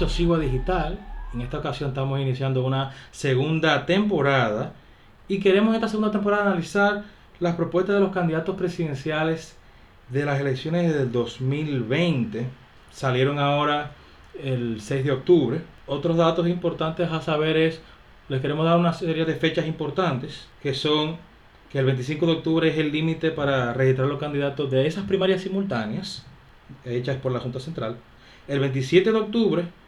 espacio Sigua Digital. En esta ocasión estamos iniciando una segunda temporada y queremos en esta segunda temporada analizar las propuestas de los candidatos presidenciales de las elecciones del 2020. Salieron ahora el 6 de octubre. Otros datos importantes a saber es, les queremos dar una serie de fechas importantes, que son que el 25 de octubre es el límite para registrar los candidatos de esas primarias simultáneas, hechas por la Junta Central. El 27 de octubre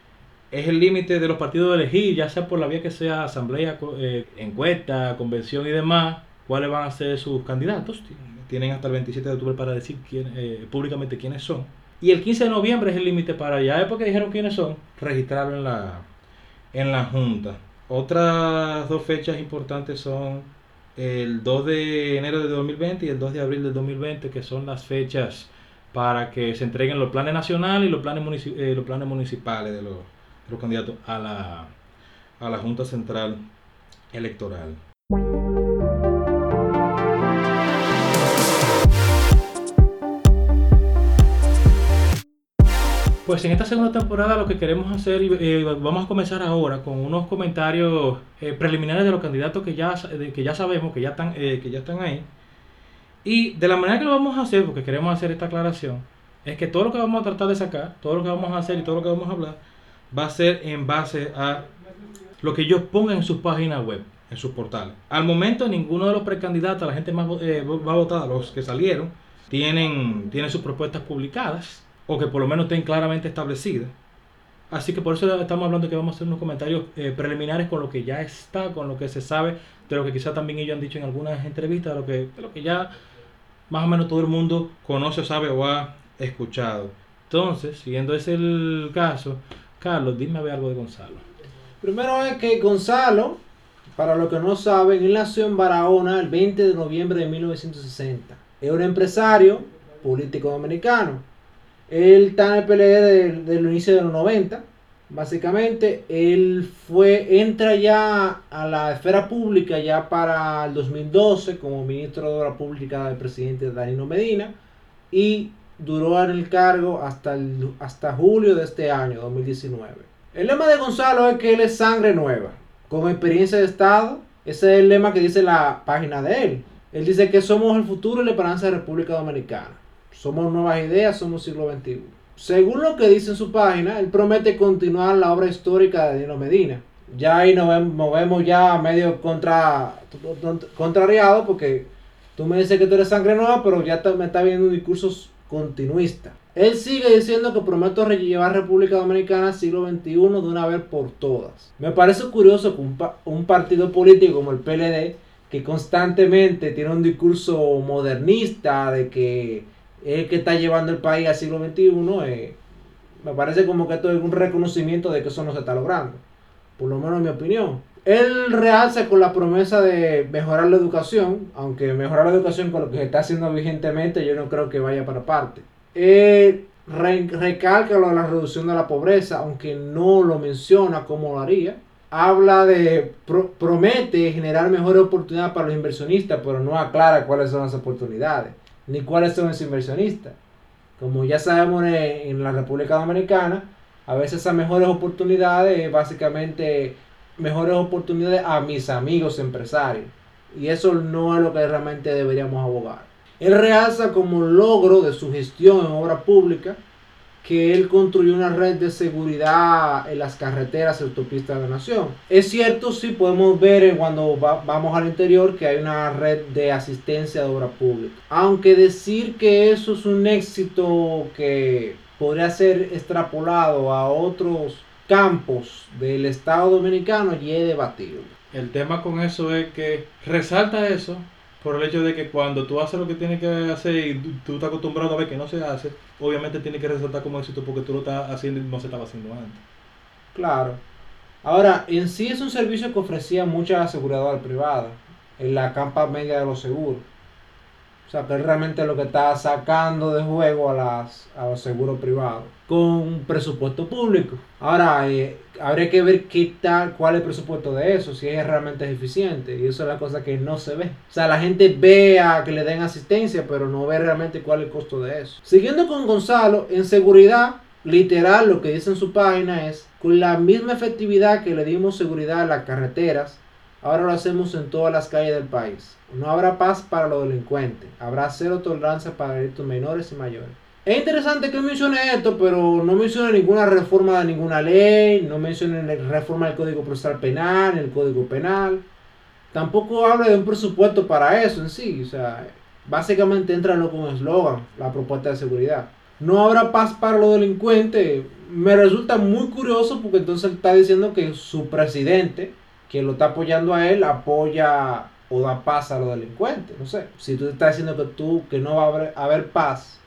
es el límite de los partidos de elegir, ya sea por la vía que sea asamblea, eh, encuesta, convención y demás, cuáles van a ser sus candidatos. Tienen hasta el 27 de octubre para decir quién, eh, públicamente quiénes son. Y el 15 de noviembre es el límite para, ya después que dijeron quiénes son, registrarlo en la, en la Junta. Otras dos fechas importantes son el 2 de enero de 2020 y el 2 de abril de 2020, que son las fechas para que se entreguen los planes nacionales y los planes, eh, los planes municipales de los, los candidatos a la, a la Junta Central Electoral. Pues en esta segunda temporada lo que queremos hacer, y eh, vamos a comenzar ahora con unos comentarios eh, preliminares de los candidatos que ya, que ya sabemos, que ya, están, eh, que ya están ahí. Y de la manera que lo vamos a hacer, porque queremos hacer esta aclaración, es que todo lo que vamos a tratar de sacar, todo lo que vamos a hacer y todo lo que vamos a hablar, va a ser en base a lo que ellos pongan en sus páginas web, en sus portales. Al momento ninguno de los precandidatos, la gente más eh, va a votar, los que salieron, tienen, tienen sus propuestas publicadas o que por lo menos estén claramente establecidas. Así que por eso estamos hablando que vamos a hacer unos comentarios eh, preliminares con lo que ya está, con lo que se sabe, de lo que quizá también ellos han dicho en algunas entrevistas, de lo que, de lo que ya más o menos todo el mundo conoce, sabe o ha escuchado. Entonces, siguiendo ese caso, Carlos, dime a ver algo de Gonzalo. Primero es que Gonzalo, para los que no saben, él nació en Barahona el 20 de noviembre de 1960. Es un empresario político dominicano. Él está en el PLD del, inicio de los 90. Básicamente, él fue, entra ya a la esfera pública ya para el 2012 como ministro de Obra Pública del presidente Danilo Medina y duró en el cargo hasta, hasta julio de este año, 2019. El lema de Gonzalo es que él es sangre nueva, con experiencia de Estado. Ese es el lema que dice la página de él. Él dice que somos el futuro y la esperanza de la República Dominicana. Somos nuevas ideas, somos siglo XXI. Según lo que dice en su página, él promete continuar la obra histórica de Dino Medina. Ya ahí nos vemos, ya medio contra, contrariado porque tú me dices que tú eres sangre nueva, pero ya me está viendo discursos continuista. Él sigue diciendo que promete llevar República Dominicana al siglo XXI de una vez por todas. Me parece curioso que un, partido político como el PLD, que constantemente tiene un discurso modernista de que es que está llevando el país al siglo XXI, eh, me parece como que esto es un reconocimiento de que eso no se está logrando. Por lo menos en mi opinión. Él realza con la promesa de mejorar la educación, aunque mejorar la educación con lo que se está haciendo vigentemente yo no creo que vaya para parte. Él recalca lo de la reducción de la pobreza, aunque no lo menciona como lo haría. Habla de, promete generar mejores oportunidades para los inversionistas, pero no aclara cuáles son las oportunidades, ni cuáles son los inversionistas. Como ya sabemos en la República Dominicana, a veces esas mejores oportunidades básicamente mejores oportunidades a mis amigos empresarios. Y eso no es lo que realmente deberíamos abogar. Él realza como logro de su gestión en obra pública que él construyó una red de seguridad en las carreteras y autopistas de la nación. Es cierto, sí podemos ver cuando vamos al interior que hay una red de asistencia de obra pública. Aunque decir que eso es un éxito que podría ser extrapolado a otros campos del Estado Dominicano y he debatido. El tema con eso es que resalta eso por el hecho de que cuando tú haces lo que tienes que hacer y tú, estás acostumbrado a ver que no se hace, obviamente tiene que resaltar como éxito porque tú lo estás haciendo y no se estaba haciendo antes. Claro. Ahora, en sí es un servicio que ofrecía mucha seguridad privada en la campa media de los seguros. O sea, es realmente lo que está sacando de juego a, las, a los seguros privados con presupuesto público. Ahora, eh, habría que ver qué tal, cuál es el presupuesto de eso, si es realmente eficiente. Y eso es la cosa que no se ve. O sea, la gente ve a que le den asistencia, pero no ve realmente cuál es el costo de eso. Siguiendo con Gonzalo, en seguridad, literal lo que dice en su página es, con la misma efectividad que le dimos seguridad a las carreteras, ahora lo hacemos en todas las calles del país. No habrá paz para los delincuentes, habrá cero tolerancia para delitos menores y mayores. Es interesante que mencione esto, pero no menciona ninguna reforma de ninguna ley, no menciona reforma del Código Procesal Penal, el Código Penal. Tampoco habla de un presupuesto para eso en sí. O sea, básicamente entra en como eslogan, la propuesta de seguridad. No habrá paz para los delincuentes. Me resulta muy curioso porque entonces está diciendo que su presidente, que lo está apoyando a él, apoya o da paz a los delincuentes. No sé, si tú estás diciendo que tú, que no va a haber, haber paz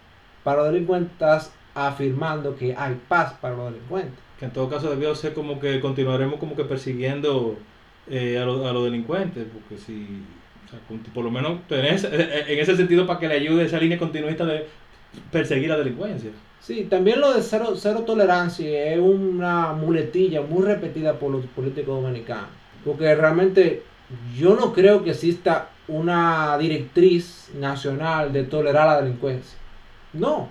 para los delincuentes, estás afirmando que hay paz para los delincuentes. Que en todo caso debió ser como que continuaremos como que persiguiendo eh, a, los delincuentes, porque si, por lo menos en ese sentido para que le ayude esa línea continuista de perseguir la delincuencia. Sí, también lo de cero, cero tolerancia es una muletilla muy repetida por los políticos dominicanos, porque realmente yo no creo que exista una directriz nacional de tolerar la delincuencia. No.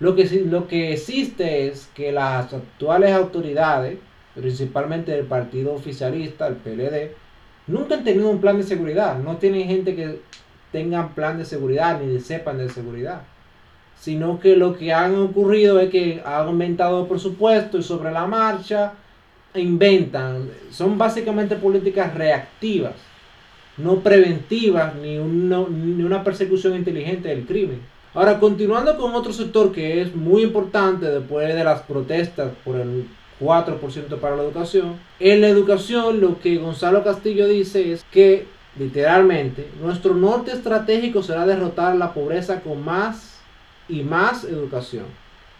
Lo que, lo que existe es que las actuales autoridades, principalmente del partido oficialista, el PLD, nunca han tenido un plan de seguridad. No tienen gente que tengan plan de seguridad ni sepan de seguridad. Sino que lo que han ocurrido es que han aumentado el presupuesto y sobre la marcha inventan. Son básicamente políticas reactivas, no preventivas ni una persecución inteligente del crimen. Ahora, continuando con otro sector que es muy importante después de las protestas por el 4% para la educación, en la educación lo que Gonzalo Castillo dice es que, literalmente, nuestro norte estratégico será derrotar la pobreza con más y más educación.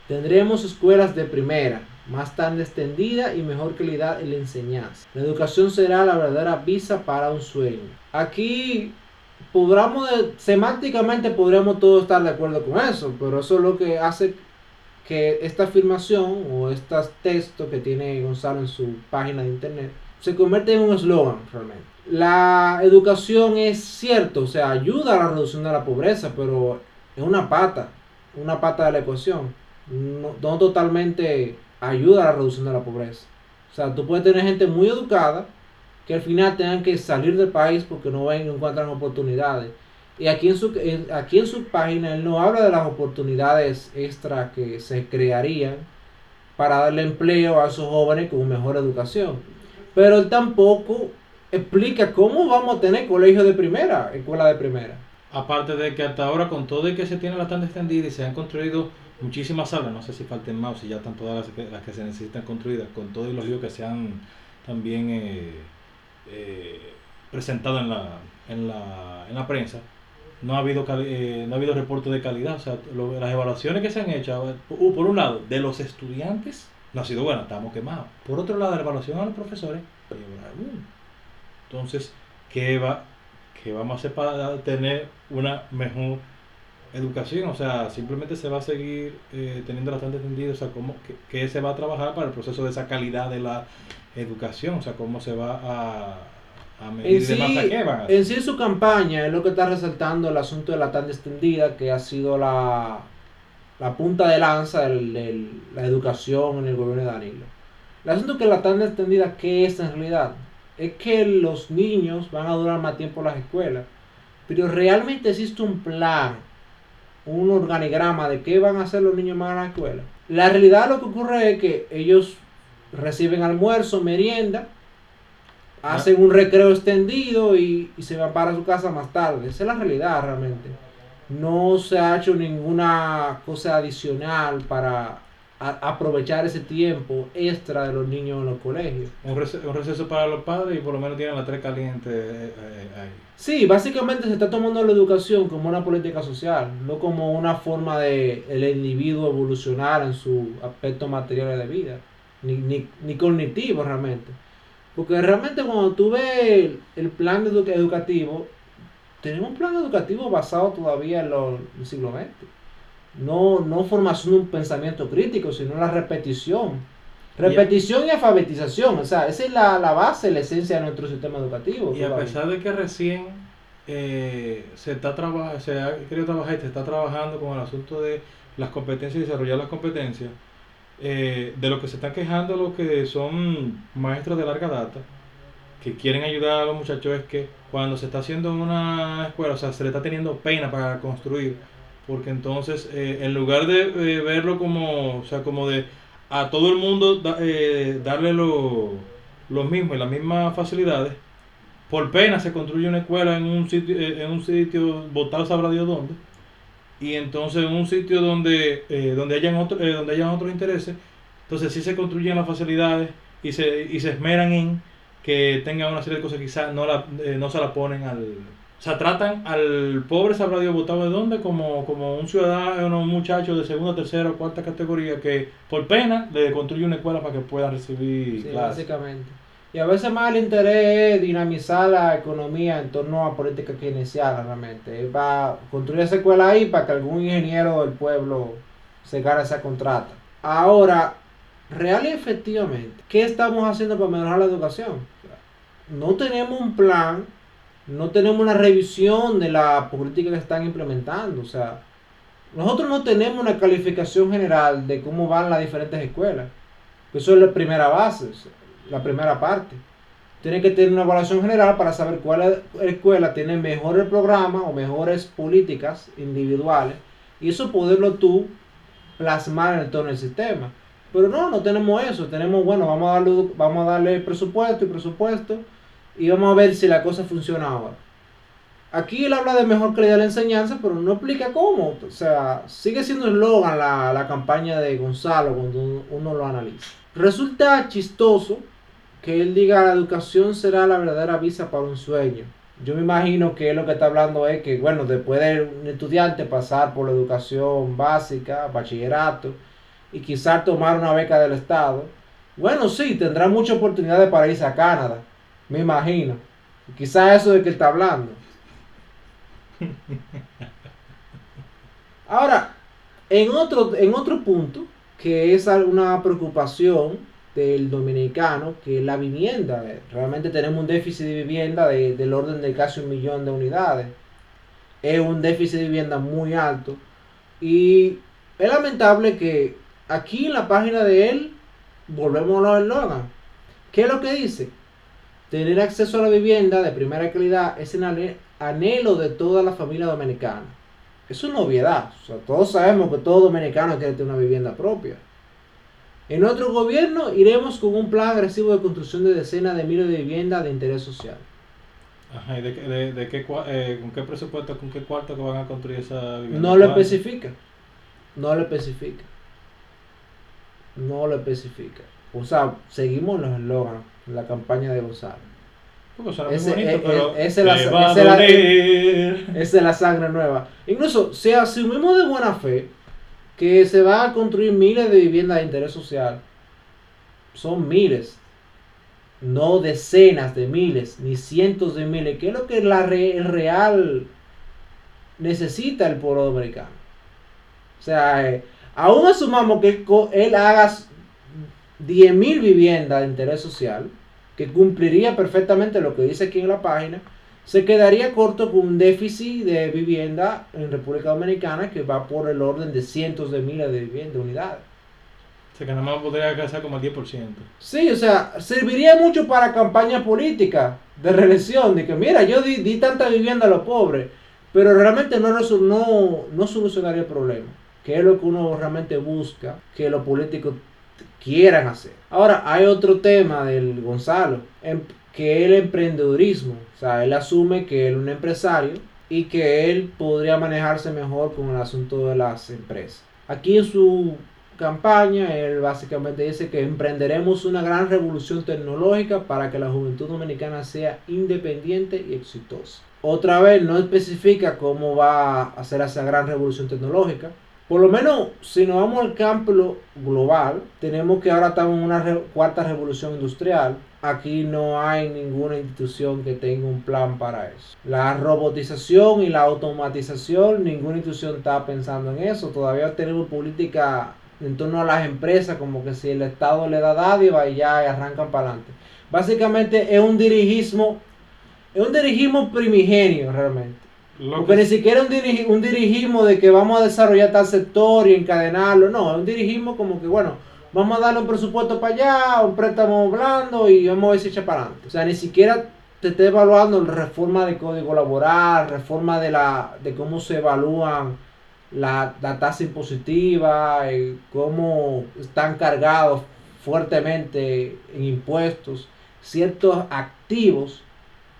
Tendremos escuelas de primera, más tan extendida y mejor calidad en la enseñanza. La educación será la verdadera visa para un sueño. Aquí podríamos, semánticamente podríamos todos estar de acuerdo con eso, pero eso es lo que hace que esta afirmación o estos textos que tiene Gonzalo en su página de internet se convierte en un eslogan realmente. La educación es cierto, o sea, ayuda a la reducción de la pobreza, pero es una pata, una pata de la ecuación. No totalmente ayuda a la reducción de la pobreza. O sea, tú puedes tener gente muy educada, que al final tengan que salir del país porque no ven, encuentran oportunidades. Y aquí en, su, aquí en su página él no habla de las oportunidades extra que se crearían para darle empleo a esos jóvenes con mejor educación. Pero él tampoco explica cómo vamos a tener colegio de primera, escuela de primera. Aparte de que hasta ahora con todo el que se tiene bastante extendida y se han construido muchísimas salas, no sé si falten más si ya están todas las que, las que se necesitan construidas, con todos los líos que se han también... Eh, eh, presentado en la, en, la, en la prensa, no ha habido eh, no ha habido reporte de calidad. O sea, las evaluaciones que se han hecho, uh, por un lado, de los estudiantes, no ha sido buena, estamos quemados. Por otro lado, la evaluación a los profesores, entonces, ¿qué, va, ¿qué vamos a hacer para tener una mejor educación? O sea, simplemente se va a seguir eh, teniendo bastante entendido, o sea, cómo, qué se va a trabajar para el proceso de esa calidad de la educación, o sea, cómo se va a, a medir en sí, En sí, su campaña es lo que está resaltando el asunto de la tan extendida, que ha sido la, la punta de lanza de la educación en el gobierno de Danilo. El asunto que la tan extendida, ¿qué es en realidad? Es que los niños van a durar más tiempo en las escuelas, pero realmente existe un plan, un organigrama de qué van a hacer los niños más en la escuela. La realidad lo que ocurre es que ellos reciben almuerzo, merienda, ah. hacen un recreo extendido y, se van para su casa más tarde. Esa es la realidad realmente. No se ha hecho ninguna cosa adicional para aprovechar ese tiempo extra de los niños en los colegios. Un receso, para los padres y por lo menos tienen la tres caliente eh, eh, ahí. Sí, básicamente se está tomando la educación como una política social, no como una forma de el individuo evolucionar en su aspecto material de vida ni, ni, cognitivo realmente. Porque realmente cuando tú ves el, plan educativo, tenemos un plan educativo basado todavía en, los, el siglo XX. No, no formación de un pensamiento crítico, sino la repetición. Repetición y alfabetización, o sea, esa es la, base, la esencia de nuestro sistema educativo. Y a pesar de que recién eh, se está se ha querido trabajar y se está trabajando con el asunto de las competencias y desarrollar las competencias, eh, de lo que se están quejando los que son maestros de larga data, que quieren ayudar a los muchachos, es que cuando se está haciendo una escuela, o sea, se le está teniendo pena para construir, porque entonces, eh, en lugar de eh, verlo como, o sea, como de a todo el mundo darle lo, lo mismo y las mismas facilidades, por pena se construye una escuela en un sitio, en un sitio botado sabrá Dios dónde, y entonces en un sitio donde, eh, donde, hayan otro, eh, donde hayan otros intereses, entonces sí se construyen las facilidades y se, y se esmeran en que tengan una serie de cosas que quizás no, la, eh, no se la ponen al... O sea, tratan al pobre sabrá Dios votado de dónde como, como un ciudadano, un muchacho de segunda, tercera o cuarta categoría que por pena le construye una escuela para que puedan recibir sí, Básicamente. Y a veces más el interés es dinamizar la economía en torno a políticas keynesianas realmente. Va a construir esa escuela ahí para que algún ingeniero del pueblo se gane esa contrata. Ahora, real y efectivamente, ¿qué estamos haciendo para mejorar la educación? No tenemos un plan, no tenemos una revisión de la política que están implementando. O sea, nosotros no tenemos una calificación general de cómo van las diferentes escuelas. Eso es la primera base la primera parte. Tiene que tener una evaluación general para saber cuál escuela tiene mejores programas o mejores políticas individuales y eso poderlo tú plasmar en el sistema. Pero no, no tenemos eso. Tenemos, bueno, vamos a darle, vamos a darle presupuesto y presupuesto y vamos a ver si la cosa funciona ahora. Aquí él habla de mejor calidad de la enseñanza, pero no explica cómo. O sea, sigue siendo eslogan la, la campaña de Gonzalo cuando uno lo analiza. Resulta chistoso que él diga la educación será la verdadera visa para un sueño. Yo me imagino que lo que está hablando es que, bueno, después de un estudiante pasar por la educación básica, bachillerato, y quizás tomar una beca del Estado, bueno, sí, tendrá muchas oportunidades para irse a Canadá, me imagino. Quizás eso de que él está hablando. Ahora, en otro, en otro punto, que es una preocupación del dominicano, que es la vivienda. Realmente tenemos un déficit de vivienda del orden de casi un millón de unidades. Es un déficit de vivienda muy alto. Y es lamentable que aquí en la página de él, volvemos a los eslogan. ¿Qué es lo que dice? Tener acceso a la vivienda de primera calidad es el anhelo de toda la familia dominicana. Es una obviedad. todos sabemos que todo dominicano quiere tener una vivienda propia. En otro gobierno iremos con un plan agresivo de construcción de decenas de miles de viviendas de interés social. Ajá, ¿y de, de, de qué, eh, con qué presupuesto, con qué cuarto que van a construir esa vivienda? No lo especifica. No lo especifica. No lo especifica. O sea, seguimos los eslogans, la campaña de Gonzalo. Bonito, pero la, es la sangre nueva. Incluso, si asumimos de buena fe que se va a construir miles de viviendas de interés social. Son miles, no decenas de miles, ni cientos de miles, que es lo que la el real necesita el pueblo dominicano. O sea, eh, aún asumamos que él haga 10.000 viviendas de interés social, que cumpliría perfectamente lo que dice aquí en la página, se quedaría corto con un déficit de vivienda en República Dominicana que va por el orden de cientos de miles de viviendas, unidades. O sea, que nada más podría alcanzar como el 10%. Sí, o sea, serviría mucho para campaña política de reelección, de que mira, yo di, tanta vivienda a los pobres, pero realmente no, no, no solucionaría el problema, que es lo que uno realmente busca, que los políticos quieran hacer. Ahora, hay otro tema del Gonzalo. Em, que el emprendedurismo, o sea, él asume que él es un empresario y que él podría manejarse mejor con el asunto de las empresas. Aquí en su campaña, él básicamente dice que emprenderemos una gran revolución tecnológica para que la juventud dominicana sea independiente y exitosa. Otra vez no especifica cómo va a hacer esa gran revolución tecnológica. Por lo menos, si nos vamos al campo global, tenemos que ahora estamos en una cuarta revolución industrial aquí no hay ninguna institución que tenga un plan para eso. La robotización y la automatización, ninguna institución está pensando en eso. Todavía tenemos política en torno a las empresas, como que si el Estado le da dádiva y ya arrancan para adelante. Básicamente es un dirigismo, es un dirigismo primigenio realmente. Porque ni siquiera un, un dirigismo de que vamos a desarrollar tal sector y encadenarlo, no, es un dirigismo como que, bueno, vamos a darle un presupuesto para allá, un préstamo blando y vamos a ver si echa para adelante. O sea, ni siquiera te está evaluando la reforma de código laboral, reforma de la de cómo se evalúan la, la tasa impositiva, eh, cómo están cargados fuertemente en impuestos ciertos activos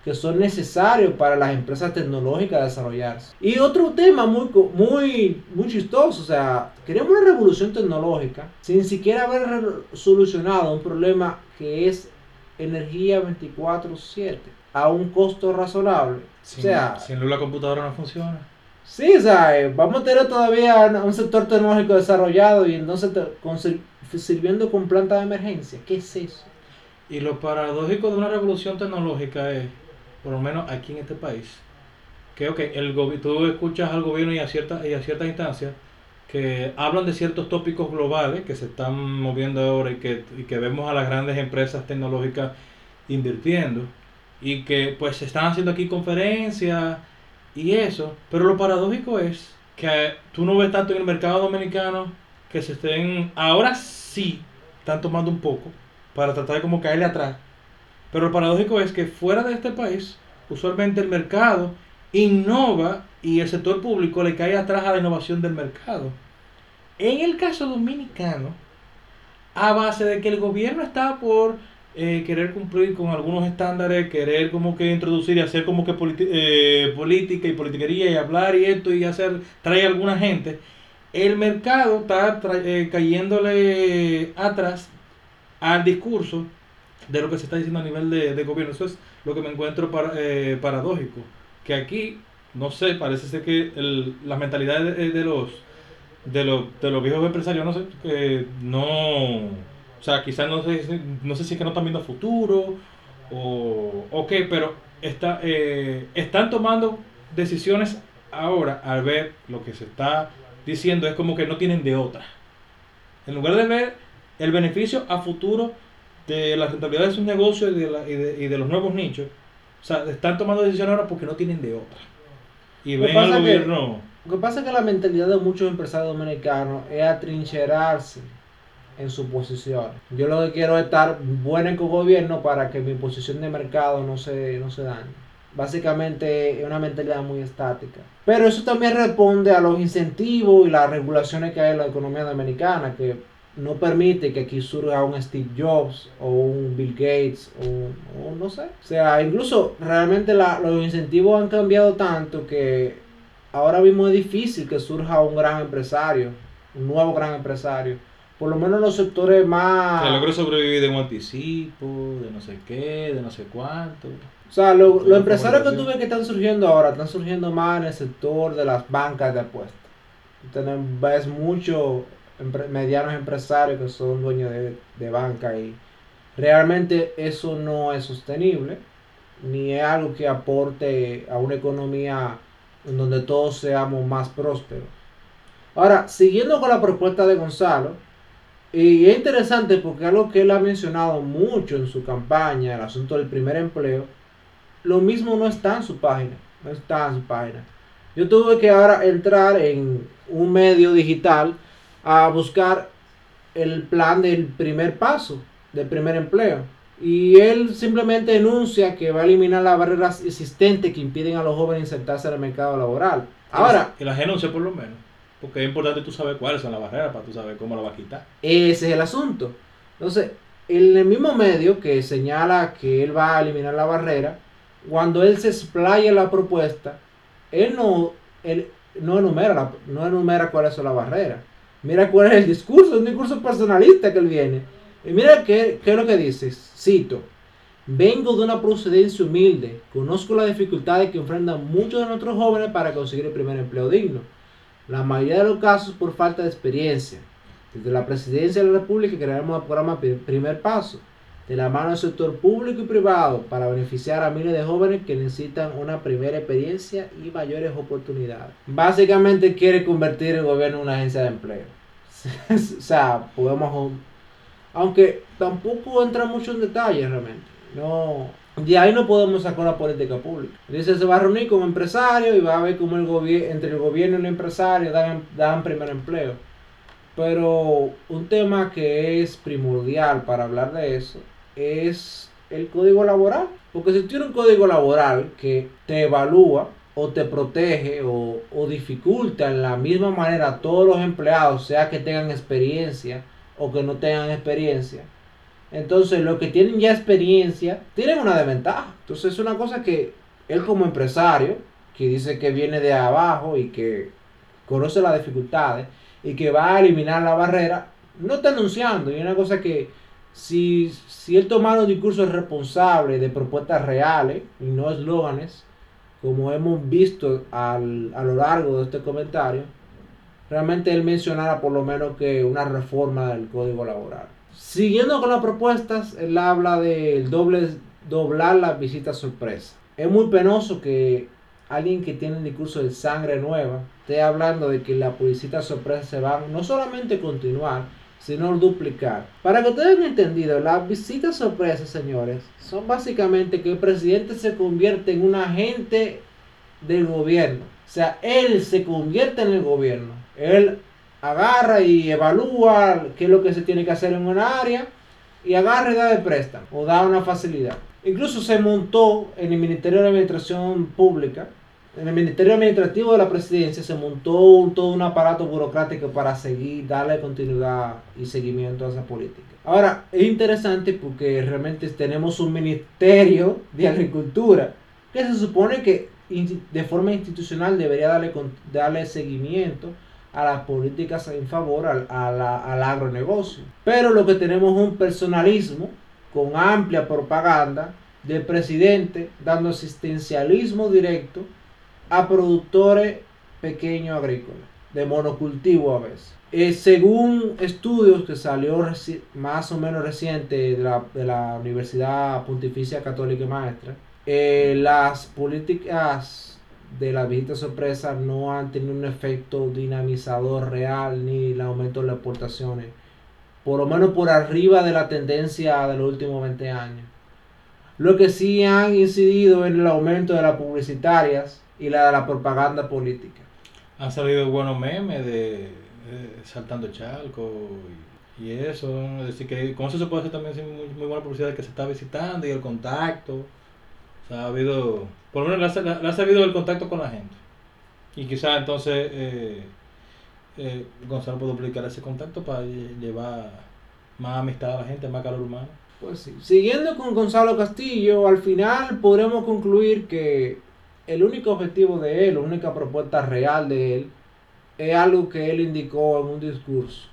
que son necesarios para las empresas tecnológicas desarrollarse. Y otro tema muy, muy, muy chistoso, o sea, queremos una revolución tecnológica sin siquiera haber solucionado un problema que es energía 24/7 a un costo razonable. Sin, o sea, sin luz la computadora no funciona. Sí, o sea, eh, vamos a tener todavía un sector tecnológico desarrollado y entonces con, sirviendo con planta de emergencia. ¿Qué es eso? Y lo paradójico de una revolución tecnológica es, por lo menos aquí en este país, que okay, el tú escuchas al gobierno y a, ciertas y a ciertas instancias que hablan de ciertos tópicos globales que se están moviendo ahora y que, y que vemos a las grandes empresas tecnológicas invirtiendo y que pues se están haciendo aquí conferencias y eso, pero lo paradójico es que tú no ves tanto en el mercado dominicano que se estén, ahora sí, están tomando un poco para tratar de como caerle atrás. Pero lo paradójico es que fuera de este país, usualmente el mercado innova y el sector público le cae atrás a la innovación del mercado. En el caso dominicano, a base de que el gobierno está por eh, querer cumplir con algunos estándares, querer como que introducir y hacer como que eh, política y politiquería y hablar y esto y hacer, trae alguna gente, el mercado está eh, cayéndole atrás al discurso de lo que se está diciendo a nivel de, gobierno. Eso es lo que me encuentro eh, paradójico. Que aquí, no sé, parece ser que el, las mentalidades de, los de de los viejos empresarios, no sé, que no, o sea, quizás no sé, no sé si es que no están viendo futuro o, o qué, pero está, eh, están tomando decisiones ahora al ver lo que se está diciendo, es como que no tienen de otra. En lugar de ver el beneficio a futuro de la rentabilidad de sus negocios y de, la, y de, y de los nuevos nichos. O sea, están tomando decisiones ahora porque no tienen de otra. Y ven al gobierno. lo que pasa es que la mentalidad de muchos empresarios dominicanos es atrincherarse en su posición. Yo lo que quiero es estar bueno con el gobierno para que mi posición de mercado no se, no se dañe. Básicamente es una mentalidad muy estática. Pero eso también responde a los incentivos y las regulaciones que hay en la economía dominicana, que no permite que aquí surja un Steve Jobs o un Bill Gates o, no sé. O sea, incluso realmente los incentivos han cambiado tanto que ahora mismo es difícil que surja un gran empresario, un nuevo gran empresario. Por lo menos en los sectores más... Que logre sobrevivir de un anticipo, de no sé qué, de no sé cuánto. O sea, los empresarios que tú ves que están surgiendo ahora, están surgiendo más en el sector de las bancas de apuestas. ves mucho medianos empresarios que son dueños de, banca y realmente eso no es sostenible ni es algo que aporte a una economía en donde todos seamos más prósperos. Ahora, siguiendo con la propuesta de Gonzalo, y es interesante porque algo que él ha mencionado mucho en su campaña, el asunto del primer empleo, lo mismo no está en su página, no está en su página. Yo tuve que ahora entrar en un medio digital a buscar el plan del primer paso, del primer empleo. Y él simplemente enuncia que va a eliminar las barreras existentes que impiden a los jóvenes insertarse en el mercado laboral. Ahora, que las enuncia por lo menos. Porque es importante tú saber cuáles son las barreras para tú saber cómo lo va a quitar. Ese es el asunto. Entonces, en el mismo medio que señala que él va a eliminar la barrera, cuando él se explaya la propuesta, él no, él no enumera, no enumera cuáles son las barreras. Mira cuál es el discurso, es un discurso personalista que él viene. Y mira qué, qué es lo que dice, cito, vengo de una procedencia humilde, conozco las dificultades que enfrentan muchos de nuestros jóvenes para conseguir el primer empleo digno. La mayoría de los casos por falta de experiencia. Desde la presidencia de la República crearemos el programa Primer Paso, de la mano del sector público y privado, para beneficiar a miles de jóvenes que necesitan una primera experiencia y mayores oportunidades. Básicamente quiere convertir el gobierno en una agencia de empleo. o sea, podemos... Aunque tampoco entra mucho en detalle realmente. No, de ahí no podemos sacar una política pública. Dice, se va a reunir con empresarios y va a ver cómo el gobierno, entre el gobierno y el empresario dan, dan primer empleo. Pero un tema que es primordial para hablar de eso es el código laboral. Porque si tiene un código laboral que te evalúa o te protege o, o dificulta en la misma manera a todos los empleados, sea que tengan experiencia o que no tengan experiencia, entonces los que tienen ya experiencia tienen una desventaja. Entonces es una cosa que él como empresario, que dice que viene de abajo y que conoce las dificultades y que va a eliminar la barrera, no está anunciando. Y una cosa que si, si él tomara un discurso responsable de propuestas reales y no eslóganes, como hemos visto al, a lo largo de este comentario, realmente él mencionara por lo menos que una reforma del código laboral. Siguiendo con las propuestas, él habla del doble, doblar las visitas sorpresa. Es muy penoso que alguien que tiene un discurso de sangre nueva esté hablando de que las visitas sorpresa se van no solamente continuar, sino duplicar. Para que ustedes hayan entendido, las visitas sorpresa, señores, son básicamente que el presidente se convierte en un agente del gobierno. O sea, él se convierte en el gobierno. Él agarra y evalúa qué es lo que se tiene que hacer en una área y agarra y da de préstamo o da una facilidad. Incluso se montó en el Ministerio de Administración Pública, en el Ministerio Administrativo de la Presidencia, se montó todo un aparato burocrático para seguir, darle continuidad y seguimiento a esa política. Ahora, es interesante porque realmente tenemos un Ministerio de Agricultura que se supone que de forma institucional debería darle, darle seguimiento a las políticas en favor al, al agronegocio. Pero lo que tenemos es un personalismo con amplia propaganda del presidente dando asistencialismo directo a productores pequeños agrícolas, de monocultivo a veces. Eh, según estudios que salió más o menos reciente de la, de la Universidad Pontificia Católica y Maestra, eh, las políticas de la visita sorpresa no han tenido un efecto dinamizador real ni el aumento de las exportaciones, por lo menos por arriba de la tendencia de los últimos 20 años. Lo que sí han incidido en el aumento de las publicitarias y la de la propaganda política. Han salido buenos memes de, saltando charco y, eso, decir que con eso se puede hacer también muy, muy buena publicidad de que se está visitando y el contacto ha habido, por lo menos le ha, servido el contacto con la gente. Y quizás entonces eh, eh, Gonzalo puede duplicar ese contacto para llevar más amistad a la gente, más calor humano. Pues sí. Siguiendo con Gonzalo Castillo, al final podremos concluir que el único objetivo de él, la única propuesta real de él, es algo que él indicó en un discurso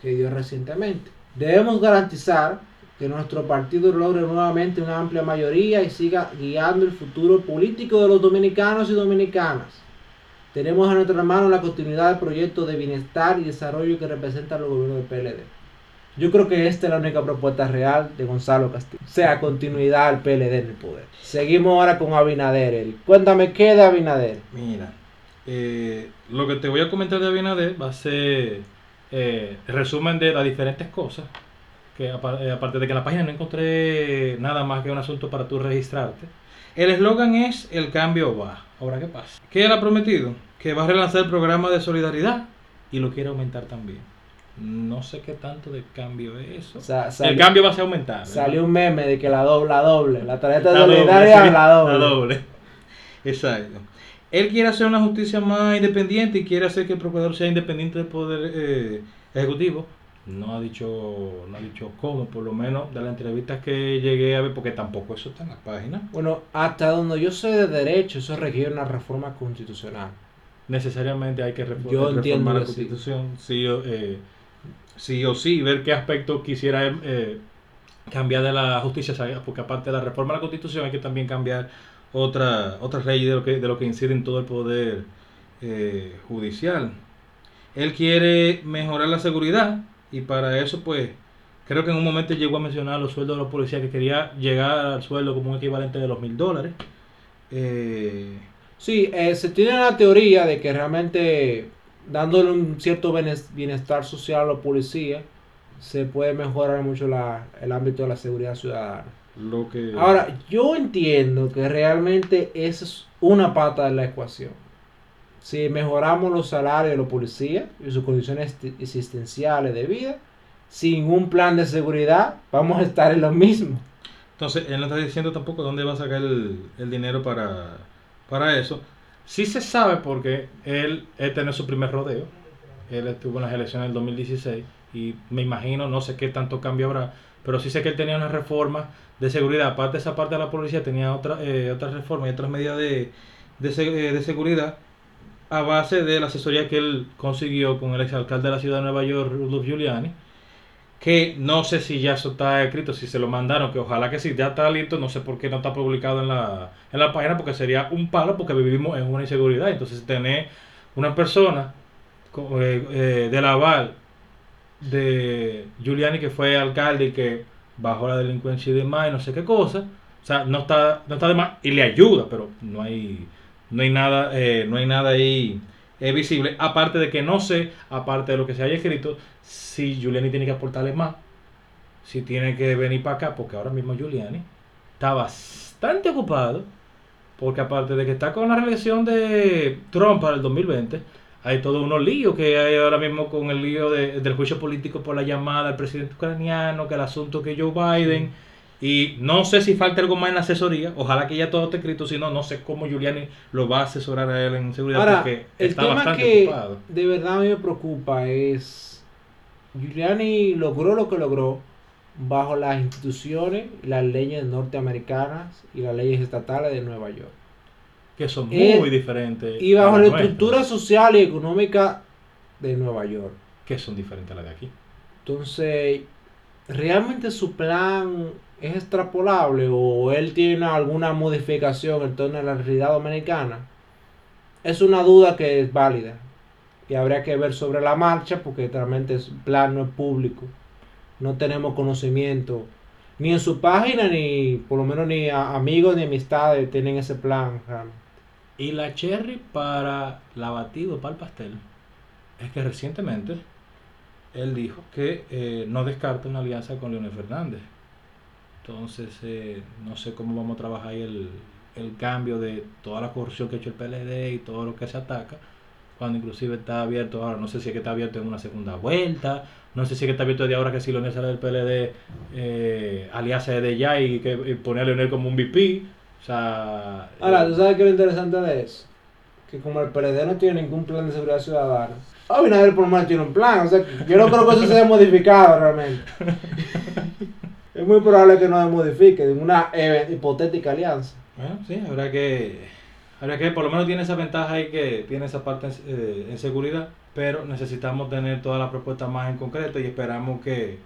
que dio recientemente. Debemos garantizar que nuestro partido logre nuevamente una amplia mayoría y siga guiando el futuro político de los dominicanos y dominicanas. Tenemos a nuestra mano la continuidad del proyecto de bienestar y desarrollo que representa el gobierno del PLD. Yo creo que esta es la única propuesta real de Gonzalo Castillo. Sea continuidad del PLD en el poder. Seguimos ahora con Abinader. Cuéntame qué de Abinader. Mira, eh, lo que te voy a comentar de Abinader va a ser eh, resumen de las diferentes cosas que eh, aparte de que en la página no encontré nada más que un asunto para tú registrarte. El eslogan es El cambio va. Ahora, ¿qué pasa? ¿Qué él ha prometido? Que va a relanzar el programa de solidaridad y lo quiere aumentar también. No sé qué tanto de cambio es eso. el cambio va a ser aumentar. Salió un meme de que la doble, la doble. La tarjeta la doble. La doble. Exacto. Él quiere hacer una justicia más independiente y quiere hacer que el procurador sea independiente del poder eh, ejecutivo no ha dicho no ha dicho cómo, por lo menos de las entrevistas que llegué a ver, porque tampoco eso está en la página. Bueno, hasta donde yo sé de derecho, eso requiere una reforma constitucional. Necesariamente hay que reformar la constitución, sí. o, eh, sí o sí, ver qué aspecto quisiera eh, cambiar de la justicia, porque aparte de la reforma de la constitución hay que también cambiar otra, otra ley de lo que, de lo que incide en todo el poder eh, judicial. Él quiere mejorar la seguridad, y para eso, pues, creo que en un momento llegó a mencionar los sueldos de los policías, que quería llegar al sueldo como un equivalente de los mil dólares. Eh, sí, eh, se tiene la teoría de que realmente dándole un cierto bienestar social a los policías, se puede mejorar mucho la, el ámbito de la seguridad ciudadana. Lo que... Ahora, yo entiendo que realmente esa es una pata de la ecuación. si mejoramos los salarios de los policías y sus condiciones existenciales de vida, sin un plan de seguridad, vamos a estar en lo mismo. Entonces, él no está diciendo tampoco dónde va a sacar el, el dinero para, para eso. Sí se sabe porque él, él tiene su primer rodeo. Él estuvo en las elecciones del 2016 y me imagino, no sé qué tanto cambio habrá, pero sí sé que él tenía una reforma de seguridad. Aparte de esa parte de la policía, tenía otra, eh, otras reformas y otras medidas de, de, eh, de, seguridad a base de la asesoría que él consiguió con el exalcalde de la ciudad de Nueva York, Rudolph Giuliani. Que no sé si ya eso está escrito, si se lo mandaron, que ojalá que sí, ya está listo, no sé por qué no está publicado en la, en la página, porque sería un palo, porque vivimos en una inseguridad. Entonces, tener una persona eh, eh, del aval de Giuliani, que fue alcalde y que bajó la delincuencia y demás, y no sé qué cosa. O sea, no está, no está de más y le ayuda, pero no hay, no hay nada, eh, no hay nada ahí visible. Aparte de que no sé, aparte de lo que se haya escrito, si Giuliani tiene que aportarle más, si tiene que venir para acá, porque ahora mismo Giuliani está bastante ocupado, porque aparte de que está con la reelección de Trump para el 2020, hay todo unos líos que hay ahora mismo con el lío de, del juicio político por la llamada al presidente ucraniano, que el asunto que Joe Biden. Y no sé si falta algo más en la asesoría. Ojalá que ya todo esté escrito. Si no, no sé cómo Giuliani lo va a asesorar a él en seguridad. Ahora, porque el tema que de verdad a mí me preocupa es. Giuliani logró lo que logró bajo las instituciones, las leyes norteamericanas y las leyes estatales de Nueva York que son muy diferentes. Y bajo la estructura social y económica de Nueva York. Que son diferentes a las de aquí. Entonces, ¿realmente su plan es extrapolable o él tiene alguna modificación en torno a la realidad dominicana? Es una duda que es válida y habría que ver sobre la marcha porque realmente el plan no es público. No tenemos conocimiento ni en su página ni por lo menos ni amigos ni amistades tienen ese plan. Y la cherry para la batida, para el pastel, es que recientemente él dijo que eh, no descarta una alianza con Leonel Fernández. Entonces, eh, no sé cómo vamos a trabajar ahí el, el cambio de toda la corrupción que ha hecho el PLD y todo lo que se ataca, cuando inclusive está abierto ahora, no sé si es que está abierto en una segunda vuelta, no sé si es que está abierto de ahora que si Leonel sale del PLD, eh, alianza de ya y que pone a Leonel como un VP. O sea. Ahora, ¿tú sabes qué es lo interesante de eso? Que como el PLD no tiene ningún plan de seguridad ciudadana, Abinader por lo menos tiene un plan. O sea, yo no creo que eso sea modificado realmente. muy probable que no se modifique en una hipotética alianza. Bueno, sí, habrá que. Habrá que, por lo menos tiene esa ventaja ahí que tiene esa parte en, eh, en seguridad, pero necesitamos tener todas las propuestas más en concreto y esperamos que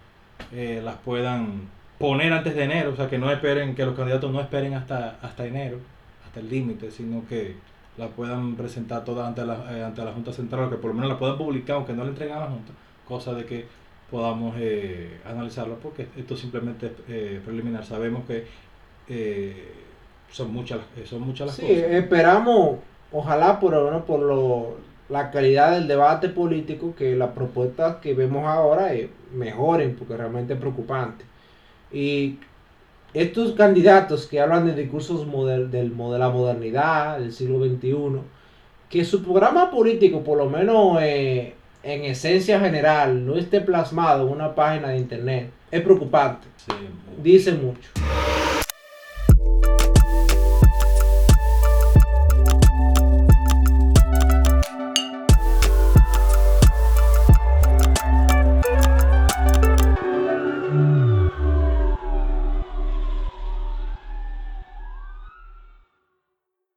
eh, las puedan poner antes de enero, o sea, que no esperen, que los candidatos no esperen hasta, hasta enero, hasta el límite, sino que la puedan presentar todas ante la, eh, ante la Junta Central, que por lo menos la puedan publicar, aunque no la entreguen a la Junta, cosa de que podamos eh, analizarlo, porque esto simplemente es eh, preliminar. Sabemos que son muchas, son muchas las sí, esperamos, ojalá por, bueno, por lo, la calidad del debate político, que las propuestas que vemos ahora mejoren, porque realmente es preocupante. Y estos candidatos que hablan de discursos model, del, de la modernidad, del siglo XXI, que su programa político, por lo menos eh, en esencia general, no esté plasmado en una página de internet, es preocupante. Dice mucho.